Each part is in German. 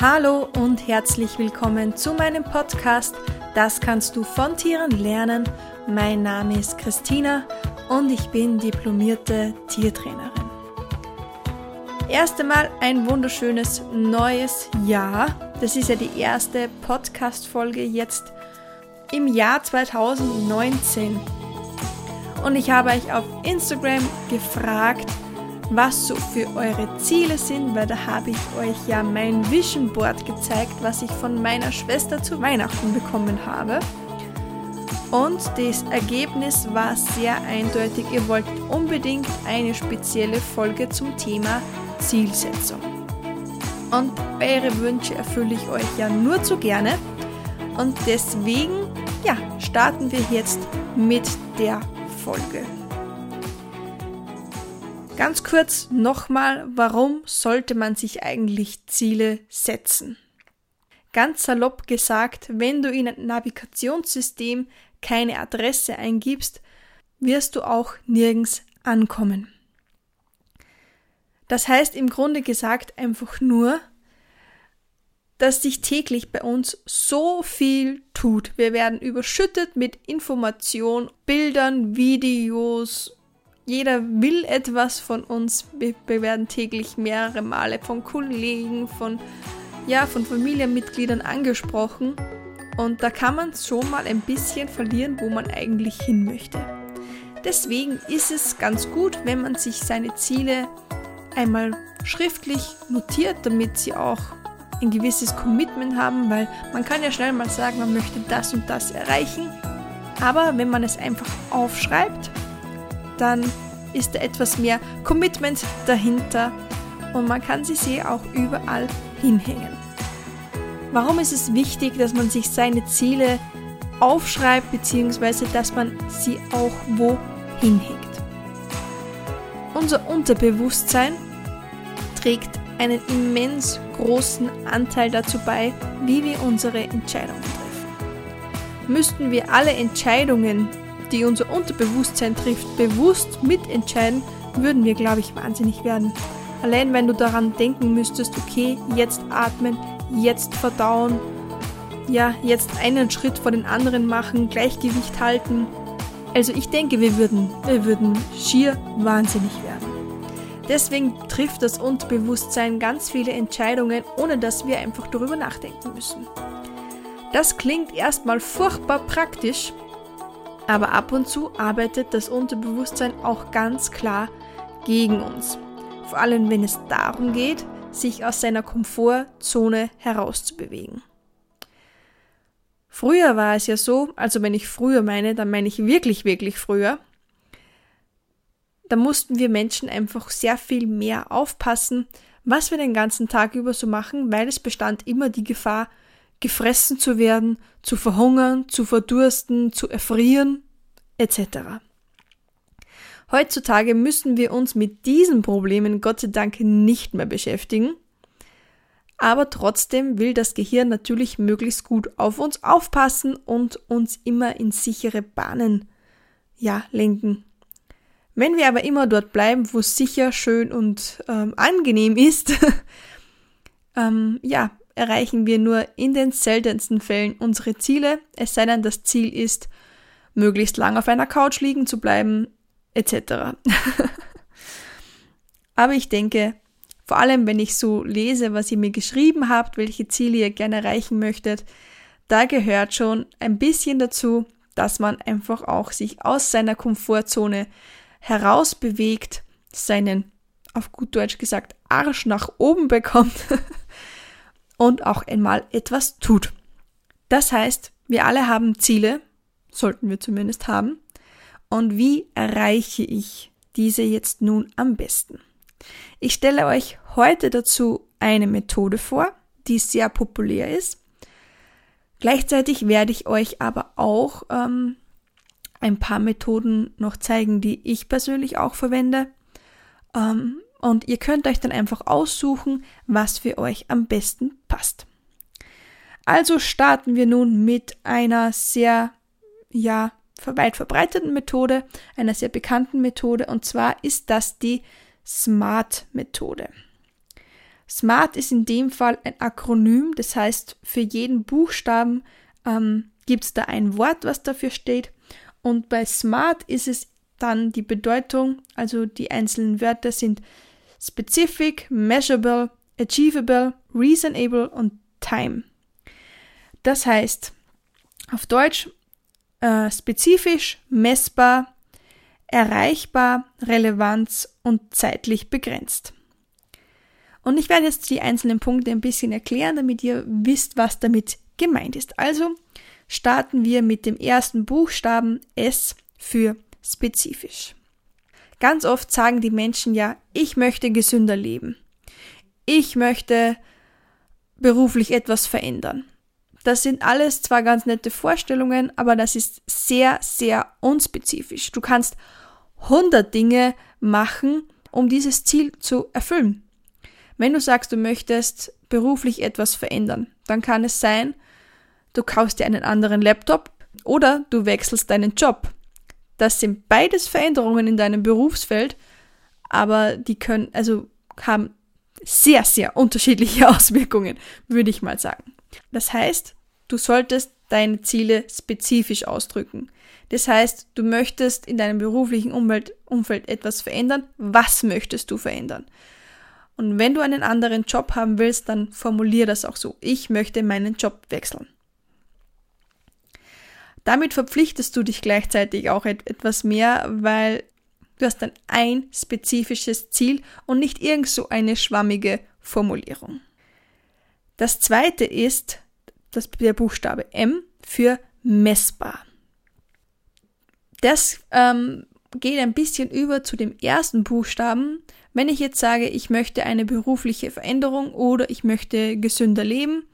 Hallo und herzlich willkommen zu meinem Podcast Das kannst du von Tieren lernen. Mein Name ist Christina und ich bin diplomierte Tiertrainerin. Erst einmal ein wunderschönes neues Jahr. Das ist ja die erste Podcast-Folge jetzt im Jahr 2019. Und ich habe euch auf Instagram gefragt, was so für eure Ziele sind, weil da habe ich euch ja mein Vision Board gezeigt, was ich von meiner Schwester zu Weihnachten bekommen habe. Und das Ergebnis war sehr eindeutig. Ihr wollt unbedingt eine spezielle Folge zum Thema Zielsetzung. Und eure Wünsche erfülle ich euch ja nur zu gerne. Und deswegen, ja, starten wir jetzt mit der Folge. Ganz kurz nochmal, warum sollte man sich eigentlich Ziele setzen? Ganz salopp gesagt, wenn du in ein Navigationssystem keine Adresse eingibst, wirst du auch nirgends ankommen. Das heißt im Grunde gesagt einfach nur, dass sich täglich bei uns so viel tut. Wir werden überschüttet mit Information, Bildern, Videos, jeder will etwas von uns. Wir, werden täglich mehrere Male von Kollegen, von, ja, von Familienmitgliedern angesprochen. Und da kann man schon mal ein bisschen verlieren, wo man eigentlich hin möchte. Deswegen ist es ganz gut, wenn man sich seine Ziele einmal schriftlich notiert, damit sie auch ein gewisses Commitment haben, weil man kann ja schnell mal sagen, man möchte das und das erreichen. Aber wenn man es einfach aufschreibt, dann ist da etwas mehr Commitment dahinter und man kann sie sie auch überall hinhängen. Warum ist es wichtig, dass man sich seine Ziele aufschreibt bzw. dass man sie auch wo hinhängt? Unser Unterbewusstsein trägt einen immens großen Anteil dazu bei, wie wir unsere Entscheidungen treffen. Müssten wir alle Entscheidungen, die unser Unterbewusstsein trifft, bewusst mitentscheiden, würden wir, glaube ich, wahnsinnig werden. Allein wenn du daran denken müsstest, okay, jetzt atmen, jetzt verdauen, ja, jetzt einen Schritt vor den anderen machen, Gleichgewicht halten. Also ich denke, wir würden, wir würden schier wahnsinnig werden. Deswegen trifft das Unterbewusstsein ganz viele Entscheidungen, ohne dass wir einfach darüber nachdenken müssen. Das klingt erstmal furchtbar praktisch, aber ab und zu arbeitet das Unterbewusstsein auch ganz klar gegen uns. Vor allem wenn es darum geht, sich aus seiner Komfortzone herauszubewegen. Früher war es ja so, also wenn ich früher meine, dann meine ich wirklich, wirklich früher, da mussten wir Menschen einfach sehr viel mehr aufpassen, was wir den ganzen Tag über so machen, weil es bestand immer die Gefahr, gefressen zu werden, zu verhungern, zu verdursten, zu erfrieren etc. Heutzutage müssen wir uns mit diesen Problemen Gott sei Dank nicht mehr beschäftigen, aber trotzdem will das Gehirn natürlich möglichst gut auf uns aufpassen und uns immer in sichere Bahnen ja lenken. Wenn wir aber immer dort bleiben, wo es sicher, schön und ähm, angenehm ist, ähm, ja, erreichen wir nur in den seltensten Fällen unsere Ziele, es sei denn, das Ziel ist, möglichst lang auf einer Couch liegen zu bleiben, etc. Aber ich denke, vor allem wenn ich so lese, was ihr mir geschrieben habt, welche Ziele ihr gerne erreichen möchtet, da gehört schon ein bisschen dazu, dass man einfach auch sich aus seiner Komfortzone herausbewegt, seinen, auf gut Deutsch gesagt, Arsch nach oben bekommt und auch einmal etwas tut. Das heißt, wir alle haben Ziele, sollten wir zumindest haben. Und wie erreiche ich diese jetzt nun am besten? Ich stelle euch heute dazu eine Methode vor, die sehr populär ist. Gleichzeitig werde ich euch aber auch ähm, ein paar Methoden noch zeigen, die ich persönlich auch verwende. Ähm, und ihr könnt euch dann einfach aussuchen, was für euch am besten passt. Also starten wir nun mit einer sehr, ja, weit verbreiteten Methode, einer sehr bekannten Methode, und zwar ist das die SMART-Methode. SMART ist in dem Fall ein Akronym, das heißt, für jeden Buchstaben ähm, gibt es da ein Wort, was dafür steht. Und bei SMART ist es dann die Bedeutung, also die einzelnen Wörter sind specific, measurable, achievable, reasonable und time. Das heißt, auf Deutsch äh, spezifisch, messbar, erreichbar, Relevanz und zeitlich begrenzt. Und ich werde jetzt die einzelnen Punkte ein bisschen erklären, damit ihr wisst, was damit gemeint ist. Also starten wir mit dem ersten Buchstaben S für spezifisch. Ganz oft sagen die Menschen ja, ich möchte gesünder leben. Ich möchte beruflich etwas verändern. Das sind alles zwar ganz nette Vorstellungen, aber das ist sehr, sehr unspezifisch. Du kannst 100 Dinge machen, um dieses Ziel zu erfüllen. Wenn du sagst, du möchtest beruflich etwas verändern, dann kann es sein, du kaufst dir einen anderen Laptop oder du wechselst deinen Job. Das sind beides Veränderungen in deinem Berufsfeld, aber die können, also haben sehr, sehr unterschiedliche Auswirkungen, würde ich mal sagen. Das heißt, du solltest deine Ziele spezifisch ausdrücken. Das heißt, du möchtest in deinem beruflichen Umwelt, Umfeld etwas verändern. Was möchtest du verändern? Und wenn du einen anderen Job haben willst, dann formulier das auch so. Ich möchte meinen Job wechseln. Damit verpflichtest du dich gleichzeitig auch etwas mehr, weil du hast dann ein spezifisches Ziel und nicht irgend so eine schwammige Formulierung. Das zweite ist das, der Buchstabe M für messbar. Das ähm, geht ein bisschen über zu dem ersten Buchstaben. Wenn ich jetzt sage, ich möchte eine berufliche Veränderung oder ich möchte gesünder leben,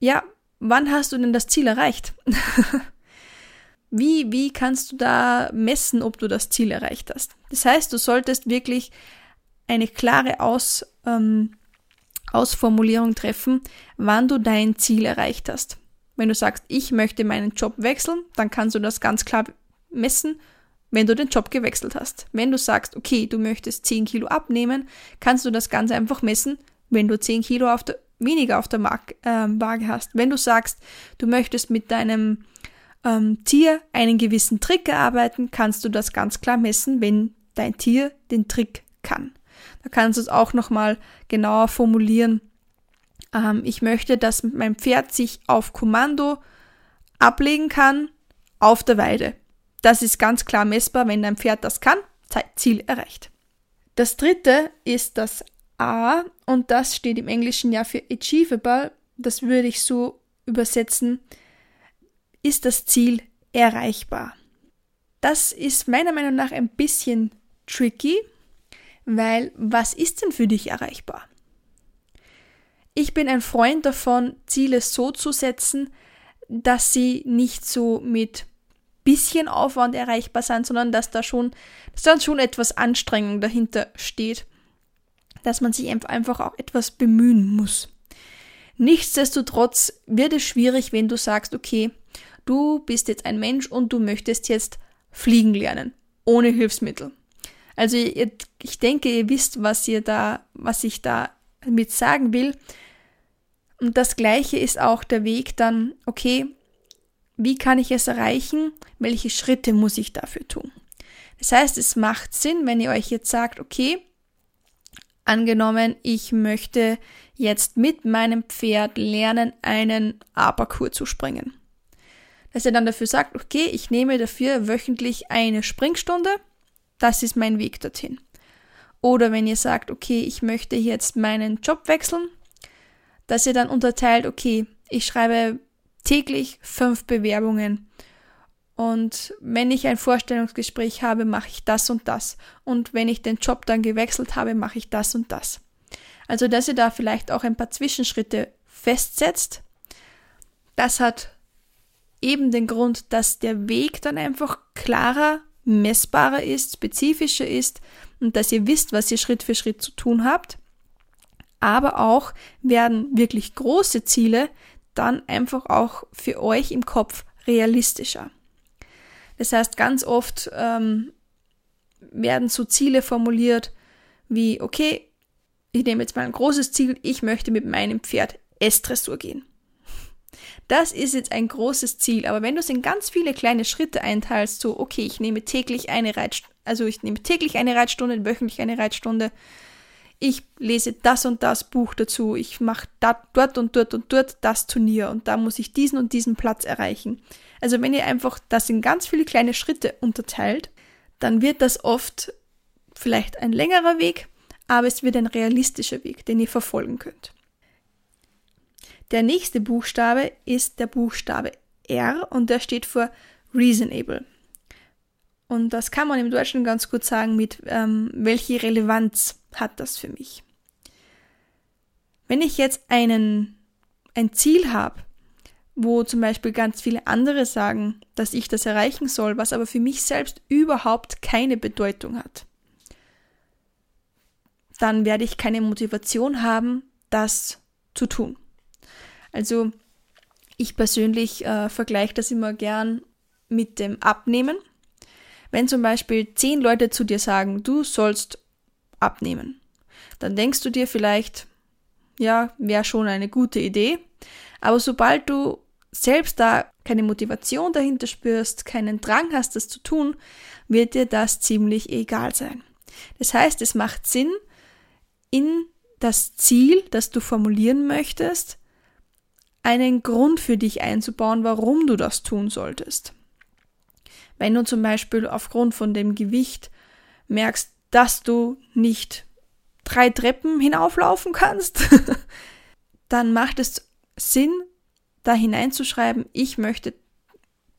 ja, wann hast du denn das Ziel erreicht? wie, wie kannst du da messen, ob du das Ziel erreicht hast? Das heißt, du solltest wirklich eine klare Aus, ähm, Ausformulierung treffen, wann du dein Ziel erreicht hast. Wenn du sagst, ich möchte meinen Job wechseln, dann kannst du das ganz klar messen, wenn du den Job gewechselt hast. Wenn du sagst, okay, du möchtest 10 Kilo abnehmen, kannst du das ganz einfach messen, wenn du 10 Kilo auf der, weniger auf der Mark, äh, Waage hast. Wenn du sagst, du möchtest mit deinem ähm, Tier einen gewissen Trick erarbeiten, kannst du das ganz klar messen, wenn dein Tier den Trick kann. Da kannst du es auch nochmal genauer formulieren. Ähm, ich möchte, dass mein Pferd sich auf Kommando ablegen kann auf der Weide. Das ist ganz klar messbar, wenn dein Pferd das kann, Ziel erreicht. Das dritte ist das A und das steht im Englischen ja für achievable. Das würde ich so übersetzen. Ist das Ziel erreichbar? Das ist meiner Meinung nach ein bisschen tricky, weil was ist denn für dich erreichbar? Ich bin ein Freund davon, Ziele so zu setzen, dass sie nicht so mit bisschen Aufwand erreichbar sind, sondern dass da schon, dass dann schon etwas Anstrengung dahinter steht, dass man sich einfach auch etwas bemühen muss. Nichtsdestotrotz wird es schwierig, wenn du sagst, okay, du bist jetzt ein Mensch und du möchtest jetzt fliegen lernen, ohne Hilfsmittel. Also ich denke, ihr wisst, was ihr da, was ich da mit sagen will. Und das gleiche ist auch der Weg dann, okay, wie kann ich es erreichen? Welche Schritte muss ich dafür tun? Das heißt, es macht Sinn, wenn ihr euch jetzt sagt, okay, angenommen, ich möchte jetzt mit meinem Pferd lernen, einen Aperkur zu springen. Dass ihr dann dafür sagt, okay, ich nehme dafür wöchentlich eine Springstunde das ist mein Weg dorthin. Oder wenn ihr sagt, okay, ich möchte jetzt meinen Job wechseln, dass ihr dann unterteilt, okay, ich schreibe täglich fünf Bewerbungen. Und wenn ich ein Vorstellungsgespräch habe, mache ich das und das. Und wenn ich den Job dann gewechselt habe, mache ich das und das. Also, dass ihr da vielleicht auch ein paar Zwischenschritte festsetzt. Das hat eben den Grund, dass der Weg dann einfach klarer messbarer ist, spezifischer ist und dass ihr wisst, was ihr Schritt für Schritt zu tun habt. Aber auch werden wirklich große Ziele dann einfach auch für euch im Kopf realistischer. Das heißt, ganz oft ähm, werden so Ziele formuliert wie, okay, ich nehme jetzt mal ein großes Ziel, ich möchte mit meinem Pferd S-Dressur gehen. Das ist jetzt ein großes Ziel, aber wenn du es in ganz viele kleine Schritte einteilst, so, okay, ich nehme täglich eine Reitstunde, also ich nehme täglich eine Reitstunde, wöchentlich eine Reitstunde, ich lese das und das Buch dazu, ich mache dort und dort und dort das Turnier und da muss ich diesen und diesen Platz erreichen. Also wenn ihr einfach das in ganz viele kleine Schritte unterteilt, dann wird das oft vielleicht ein längerer Weg, aber es wird ein realistischer Weg, den ihr verfolgen könnt. Der nächste Buchstabe ist der Buchstabe R und der steht für Reasonable. Und das kann man im Deutschen ganz gut sagen mit, ähm, welche Relevanz hat das für mich. Wenn ich jetzt einen, ein Ziel habe, wo zum Beispiel ganz viele andere sagen, dass ich das erreichen soll, was aber für mich selbst überhaupt keine Bedeutung hat, dann werde ich keine Motivation haben, das zu tun. Also ich persönlich äh, vergleiche das immer gern mit dem Abnehmen. Wenn zum Beispiel zehn Leute zu dir sagen, du sollst abnehmen, dann denkst du dir vielleicht, ja, wäre schon eine gute Idee. Aber sobald du selbst da keine Motivation dahinter spürst, keinen Drang hast, das zu tun, wird dir das ziemlich egal sein. Das heißt, es macht Sinn, in das Ziel, das du formulieren möchtest, einen Grund für dich einzubauen, warum du das tun solltest. Wenn du zum Beispiel aufgrund von dem Gewicht merkst, dass du nicht drei Treppen hinauflaufen kannst, dann macht es Sinn, da hineinzuschreiben, ich möchte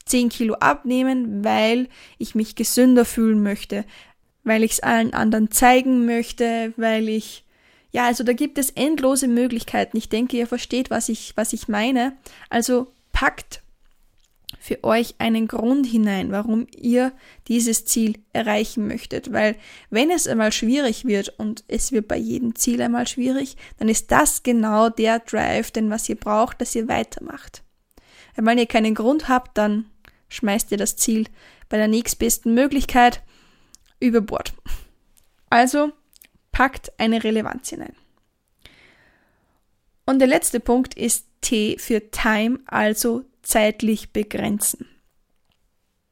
10 Kilo abnehmen, weil ich mich gesünder fühlen möchte, weil ich es allen anderen zeigen möchte, weil ich ja, also da gibt es endlose Möglichkeiten. Ich denke, ihr versteht, was ich, was ich meine. Also packt für euch einen Grund hinein, warum ihr dieses Ziel erreichen möchtet. Weil wenn es einmal schwierig wird und es wird bei jedem Ziel einmal schwierig, dann ist das genau der Drive, den was ihr braucht, dass ihr weitermacht. Wenn ihr keinen Grund habt, dann schmeißt ihr das Ziel bei der nächstbesten Möglichkeit über Bord. Also packt eine Relevanz hinein. Und der letzte Punkt ist T für Time, also zeitlich begrenzen.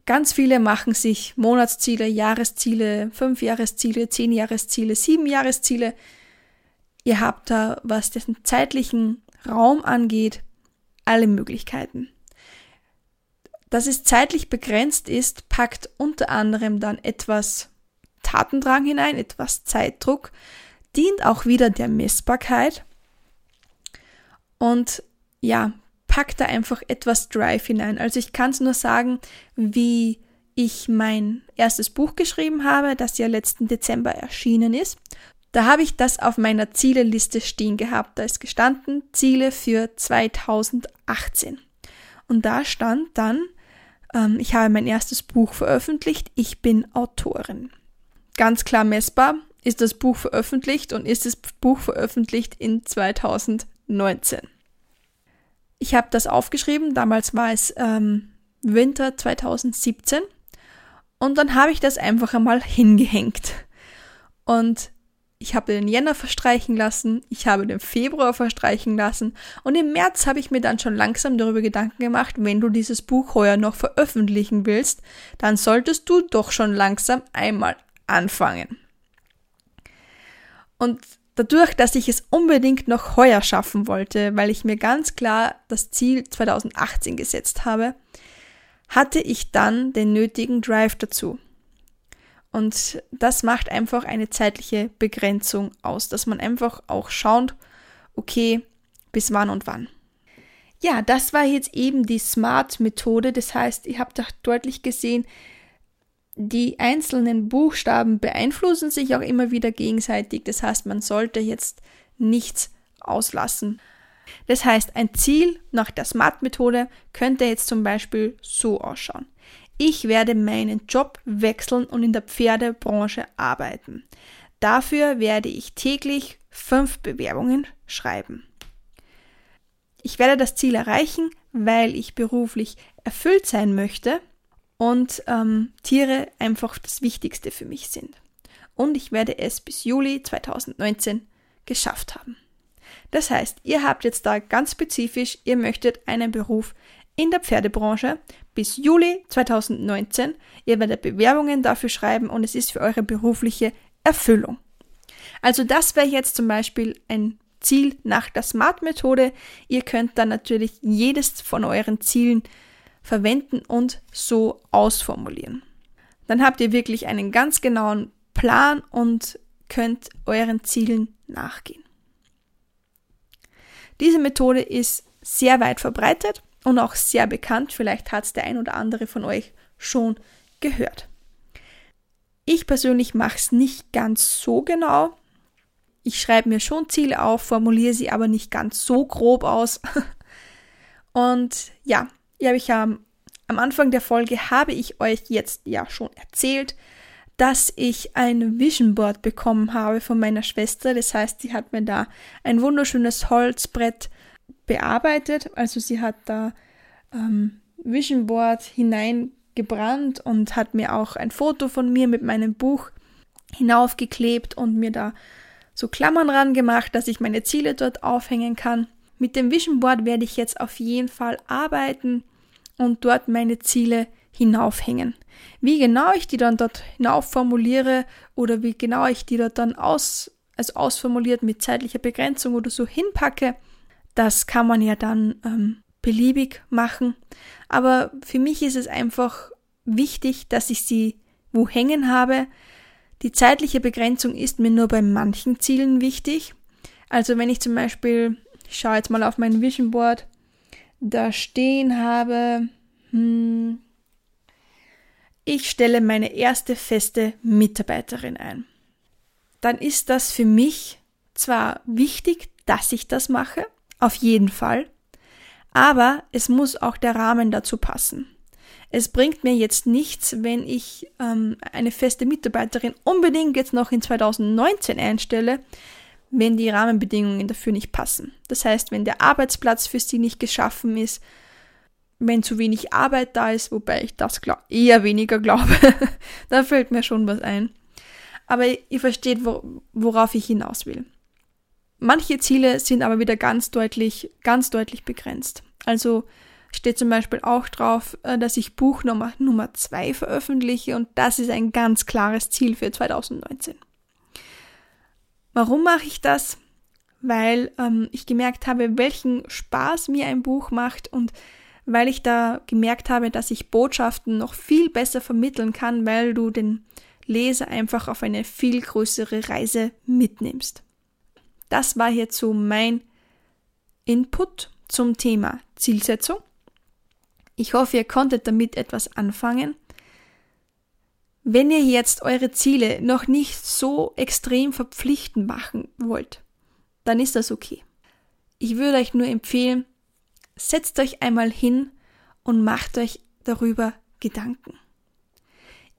Ganz viele machen sich Monatsziele, Jahresziele, Fünfjahresziele, Zehnjahresziele, Siebenjahresziele. Ihr habt da, was den zeitlichen Raum angeht, alle Möglichkeiten. Dass es zeitlich begrenzt ist, packt unter anderem dann etwas Tatendrang hinein, etwas Zeitdruck, dient auch wieder der Messbarkeit und ja, packt da einfach etwas Drive hinein. Also ich kann es nur sagen, wie ich mein erstes Buch geschrieben habe, das ja letzten Dezember erschienen ist. Da habe ich das auf meiner Zieleliste stehen gehabt. Da ist gestanden Ziele für 2018. Und da stand dann, ähm, ich habe mein erstes Buch veröffentlicht, ich bin Autorin ganz klar messbar, ist das Buch veröffentlicht und ist das Buch veröffentlicht in 2019. Ich habe das aufgeschrieben, damals war es ähm, Winter 2017 und dann habe ich das einfach einmal hingehängt. Und ich habe den Jänner verstreichen lassen, ich habe den Februar verstreichen lassen und im März habe ich mir dann schon langsam darüber Gedanken gemacht, wenn du dieses Buch heuer noch veröffentlichen willst, dann solltest du doch schon langsam einmal anfangen. Und dadurch, dass ich es unbedingt noch heuer schaffen wollte, weil ich mir ganz klar das Ziel 2018 gesetzt habe, hatte ich dann den nötigen Drive dazu. Und das macht einfach eine zeitliche Begrenzung aus, dass man einfach auch schaut, okay, bis wann und wann. Ja, das war jetzt eben die Smart-Methode. Das heißt, ihr habt doch deutlich gesehen, die einzelnen Buchstaben beeinflussen sich auch immer wieder gegenseitig. Das heißt, man sollte jetzt nichts auslassen. Das heißt, ein Ziel nach der SMART-Methode könnte jetzt zum Beispiel so ausschauen. Ich werde meinen Job wechseln und in der Pferdebranche arbeiten. Dafür werde ich täglich fünf Bewerbungen schreiben. Ich werde das Ziel erreichen, weil ich beruflich erfüllt sein möchte und ähm, Tiere einfach das Wichtigste für mich sind. Und ich werde es bis Juli 2019 geschafft haben. Das heißt, ihr habt jetzt da ganz spezifisch, ihr möchtet einen Beruf in der Pferdebranche bis Juli 2019. Ihr werdet Bewerbungen dafür schreiben und es ist für eure berufliche Erfüllung. Also das wäre jetzt zum Beispiel ein Ziel nach der SMART-Methode. Ihr könnt dann natürlich jedes von euren Zielen verwenden und so ausformulieren. Dann habt ihr wirklich einen ganz genauen Plan und könnt euren Zielen nachgehen. Diese Methode ist sehr weit verbreitet und auch sehr bekannt. Vielleicht hat es der ein oder andere von euch schon gehört. Ich persönlich mache es nicht ganz so genau. Ich schreibe mir schon Ziele auf, formuliere sie aber nicht ganz so grob aus. Und ja, ja, ich am, am Anfang der Folge habe ich euch jetzt ja schon erzählt, dass ich ein Vision Board bekommen habe von meiner Schwester. Das heißt, sie hat mir da ein wunderschönes Holzbrett bearbeitet. Also sie hat da ähm, Vision Board hineingebrannt und hat mir auch ein Foto von mir mit meinem Buch hinaufgeklebt und mir da so Klammern ran gemacht, dass ich meine Ziele dort aufhängen kann. Mit dem Vision Board werde ich jetzt auf jeden Fall arbeiten und dort meine Ziele hinaufhängen. Wie genau ich die dann dort hinauf formuliere oder wie genau ich die dort dann aus, also ausformuliert mit zeitlicher Begrenzung oder so hinpacke, das kann man ja dann ähm, beliebig machen. Aber für mich ist es einfach wichtig, dass ich sie wo hängen habe. Die zeitliche Begrenzung ist mir nur bei manchen Zielen wichtig. Also wenn ich zum Beispiel, ich schaue jetzt mal auf mein Vision Board, da stehen habe, hm, ich stelle meine erste feste Mitarbeiterin ein. Dann ist das für mich zwar wichtig, dass ich das mache, auf jeden Fall, aber es muss auch der Rahmen dazu passen. Es bringt mir jetzt nichts, wenn ich ähm, eine feste Mitarbeiterin unbedingt jetzt noch in 2019 einstelle, wenn die Rahmenbedingungen dafür nicht passen. Das heißt, wenn der Arbeitsplatz für sie nicht geschaffen ist, wenn zu wenig Arbeit da ist, wobei ich das eher weniger glaube, da fällt mir schon was ein. Aber ihr versteht, wo, worauf ich hinaus will. Manche Ziele sind aber wieder ganz deutlich, ganz deutlich begrenzt. Also steht zum Beispiel auch drauf, äh, dass ich Buch Nummer, Nummer zwei veröffentliche und das ist ein ganz klares Ziel für 2019. Warum mache ich das? Weil ähm, ich gemerkt habe, welchen Spaß mir ein Buch macht und weil ich da gemerkt habe, dass ich Botschaften noch viel besser vermitteln kann, weil du den Leser einfach auf eine viel größere Reise mitnimmst. Das war hierzu mein Input zum Thema Zielsetzung. Ich hoffe, ihr konntet damit etwas anfangen. Wenn ihr jetzt eure Ziele noch nicht so extrem verpflichtend machen wollt, dann ist das okay. Ich würde euch nur empfehlen, setzt euch einmal hin und macht euch darüber Gedanken.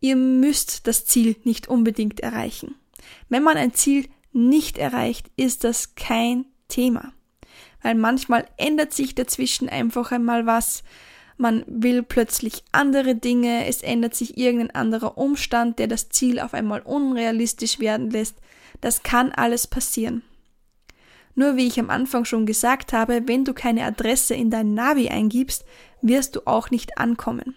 Ihr müsst das Ziel nicht unbedingt erreichen. Wenn man ein Ziel nicht erreicht, ist das kein Thema. Weil manchmal ändert sich dazwischen einfach einmal was. Man will plötzlich andere Dinge, es ändert sich irgendein anderer Umstand, der das Ziel auf einmal unrealistisch werden lässt. Das kann alles passieren. Nur wie ich am Anfang schon gesagt habe, wenn du keine Adresse in dein Navi eingibst, wirst du auch nicht ankommen.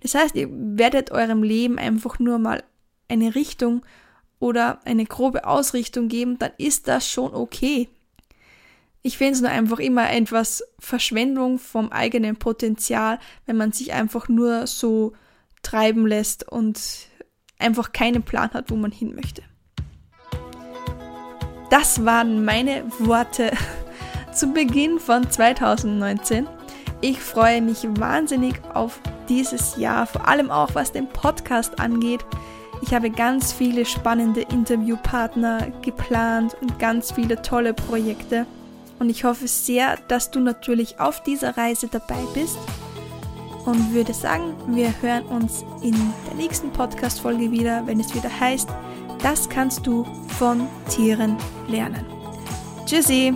Das heißt, ihr werdet eurem Leben einfach nur mal eine Richtung oder eine grobe Ausrichtung geben, dann ist das schon okay. Ich finde es nur einfach immer etwas Verschwendung vom eigenen Potenzial, wenn man sich einfach nur so treiben lässt und einfach keinen Plan hat, wo man hin möchte. Das waren meine Worte zu Beginn von 2019. Ich freue mich wahnsinnig auf dieses Jahr, vor allem auch was den Podcast angeht. Ich habe ganz viele spannende Interviewpartner geplant und ganz viele tolle Projekte. Und ich hoffe sehr, dass du natürlich auf dieser Reise dabei bist. Und würde sagen, wir hören uns in der nächsten Podcast-Folge wieder, wenn es wieder heißt, das kannst du von Tieren lernen. Tschüssi!